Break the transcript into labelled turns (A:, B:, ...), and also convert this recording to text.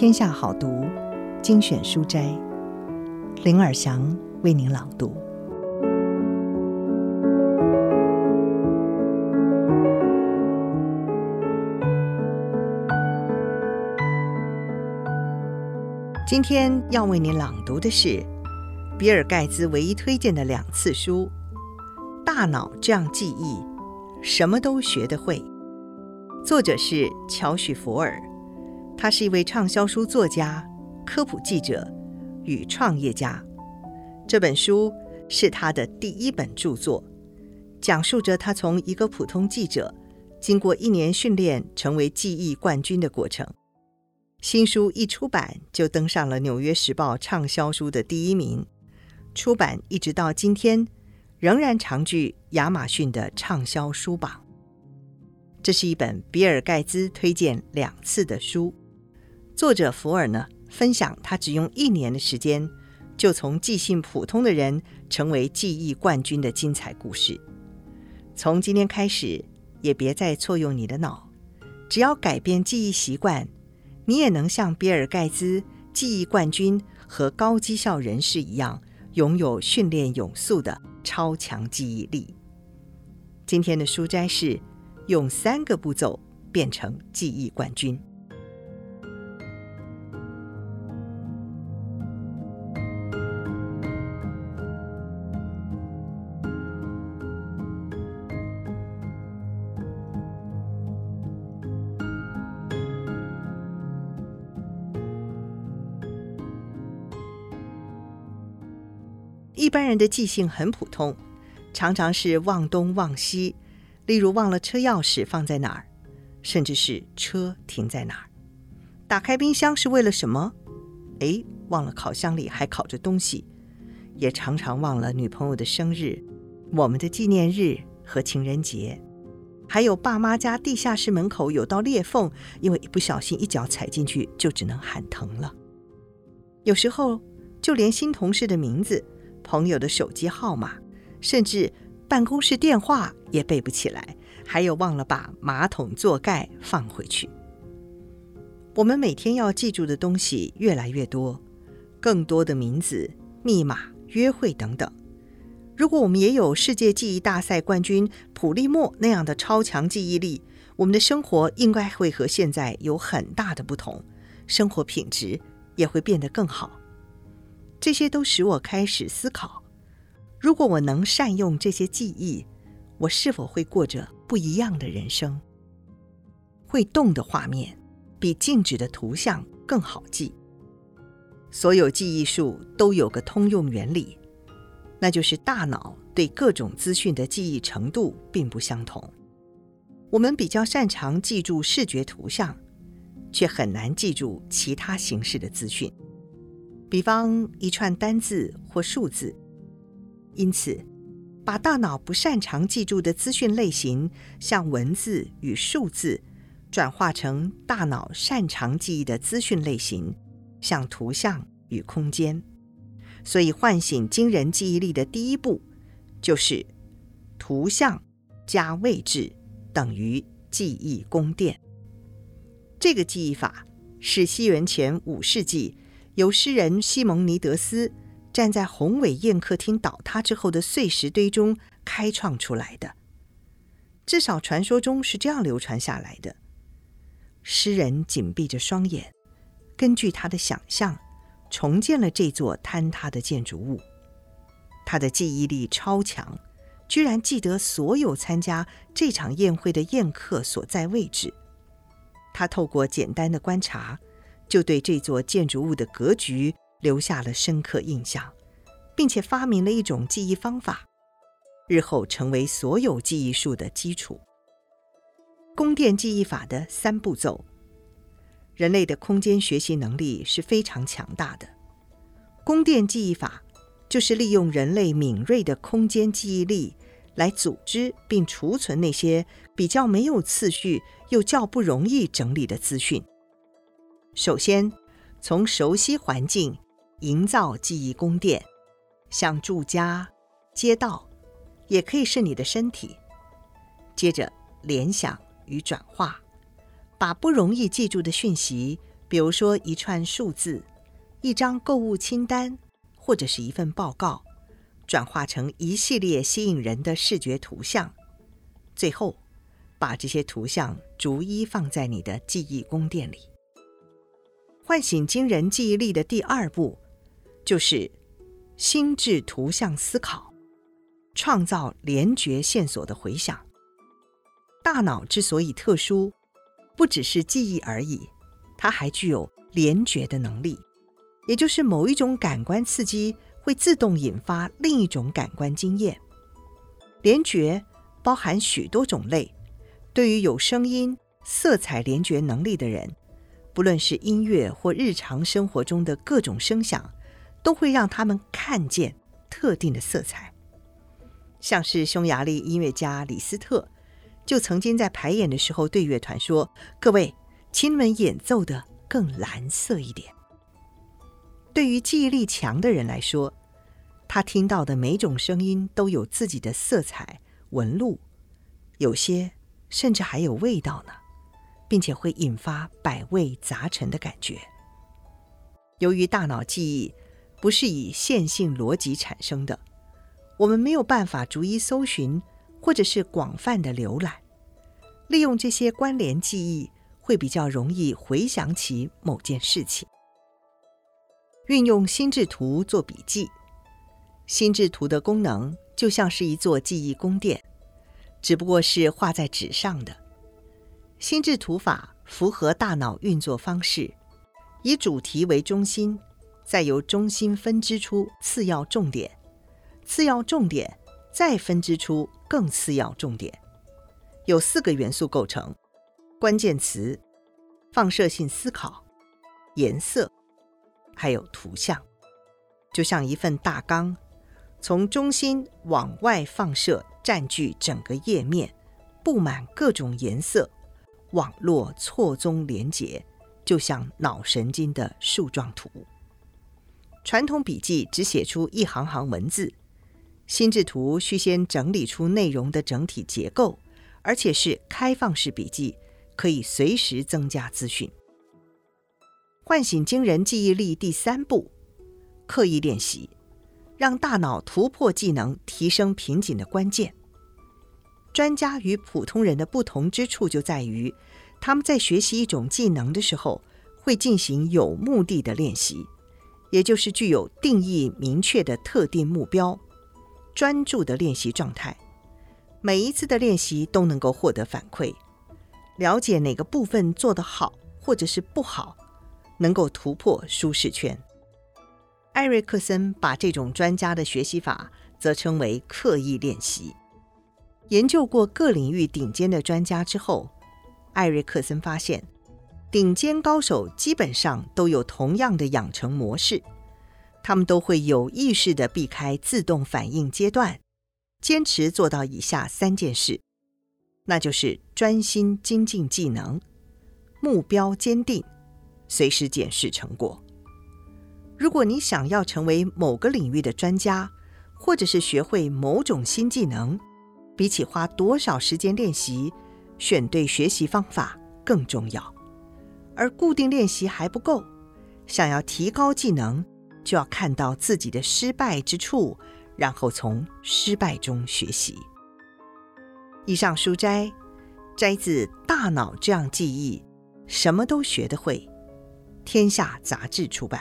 A: 天下好读精选书斋，林尔祥为您朗读。今天要为您朗读的是比尔盖茨唯一推荐的两次书：《大脑这样记忆》，什么都学得会。作者是乔许·佛尔。他是一位畅销书作家、科普记者与创业家。这本书是他的第一本著作，讲述着他从一个普通记者，经过一年训练成为记忆冠军的过程。新书一出版就登上了《纽约时报》畅销书的第一名，出版一直到今天，仍然长居亚马逊的畅销书榜。这是一本比尔盖茨推荐两次的书。作者福尔呢，分享他只用一年的时间，就从记性普通的人成为记忆冠军的精彩故事。从今天开始，也别再错用你的脑，只要改变记忆习惯，你也能像比尔盖茨、记忆冠军和高绩效人士一样，拥有训练有素的超强记忆力。今天的书斋是用三个步骤变成记忆冠军。一般人的记性很普通，常常是忘东忘西，例如忘了车钥匙放在哪儿，甚至是车停在哪儿。打开冰箱是为了什么？哎，忘了烤箱里还烤着东西。也常常忘了女朋友的生日、我们的纪念日和情人节，还有爸妈家地下室门口有道裂缝，因为一不小心一脚踩进去就只能喊疼了。有时候就连新同事的名字。朋友的手机号码，甚至办公室电话也背不起来，还有忘了把马桶座盖放回去。我们每天要记住的东西越来越多，更多的名字、密码、约会等等。如果我们也有世界记忆大赛冠军普利莫那样的超强记忆力，我们的生活应该会和现在有很大的不同，生活品质也会变得更好。这些都使我开始思考：如果我能善用这些记忆，我是否会过着不一样的人生？会动的画面比静止的图像更好记。所有记忆术都有个通用原理，那就是大脑对各种资讯的记忆程度并不相同。我们比较擅长记住视觉图像，却很难记住其他形式的资讯。比方一串单字或数字，因此，把大脑不擅长记住的资讯类型，像文字与数字，转化成大脑擅长记忆的资讯类型，像图像与空间。所以，唤醒惊人记忆力的第一步，就是图像加位置等于记忆宫殿。这个记忆法是西元前五世纪。由诗人西蒙尼德斯站在宏伟宴客厅倒塌之后的碎石堆中开创出来的，至少传说中是这样流传下来的。诗人紧闭着双眼，根据他的想象重建了这座坍塌的建筑物。他的记忆力超强，居然记得所有参加这场宴会的宴客所在位置。他透过简单的观察。就对这座建筑物的格局留下了深刻印象，并且发明了一种记忆方法，日后成为所有记忆术的基础。宫殿记忆法的三步骤。人类的空间学习能力是非常强大的，宫殿记忆法就是利用人类敏锐的空间记忆力来组织并储存那些比较没有次序又较不容易整理的资讯。首先，从熟悉环境营造记忆宫殿，像住家、街道，也可以是你的身体。接着，联想与转化，把不容易记住的讯息比如说一串数字、一张购物清单，或者是一份报告，转化成一系列吸引人的视觉图像，最后把这些图像逐一放在你的记忆宫殿里。唤醒惊人记忆力的第二步，就是心智图像思考，创造联觉线索的回响。大脑之所以特殊，不只是记忆而已，它还具有联觉的能力，也就是某一种感官刺激会自动引发另一种感官经验。联觉包含许多种类，对于有声音、色彩联觉能力的人，不论是音乐或日常生活中的各种声响，都会让他们看见特定的色彩。像是匈牙利音乐家李斯特。就曾经在排演的时候对乐团说：“各位，请你们演奏的更蓝色一点。”对于记忆力强的人来说，他听到的每种声音都有自己的色彩纹路，有些甚至还有味道呢，并且会引发百味杂陈的感觉。由于大脑记忆不是以线性逻辑产生的，我们没有办法逐一搜寻。或者是广泛的浏览，利用这些关联记忆，会比较容易回想起某件事情。运用心智图做笔记，心智图的功能就像是一座记忆宫殿，只不过是画在纸上的。心智图法符合大脑运作方式，以主题为中心，再由中心分支出次要重点，次要重点再分支出。更次要重点，有四个元素构成：关键词、放射性思考、颜色，还有图像。就像一份大纲，从中心往外放射，占据整个页面，布满各种颜色，网络错综连结，就像脑神经的树状图。传统笔记只写出一行行文字。心智图需先整理出内容的整体结构，而且是开放式笔记，可以随时增加资讯。唤醒惊人记忆力第三步，刻意练习，让大脑突破技能、提升瓶颈的关键。专家与普通人的不同之处就在于，他们在学习一种技能的时候，会进行有目的的练习，也就是具有定义明确的特定目标。专注的练习状态，每一次的练习都能够获得反馈，了解哪个部分做得好或者是不好，能够突破舒适圈。艾瑞克森把这种专家的学习法则称为刻意练习。研究过各领域顶尖的专家之后，艾瑞克森发现，顶尖高手基本上都有同样的养成模式。他们都会有意识地避开自动反应阶段，坚持做到以下三件事，那就是专心精进技能、目标坚定、随时检视成果。如果你想要成为某个领域的专家，或者是学会某种新技能，比起花多少时间练习，选对学习方法更重要。而固定练习还不够，想要提高技能，就要看到自己的失败之处，然后从失败中学习。以上书摘摘自《大脑这样记忆》，什么都学得会。天下杂志出版。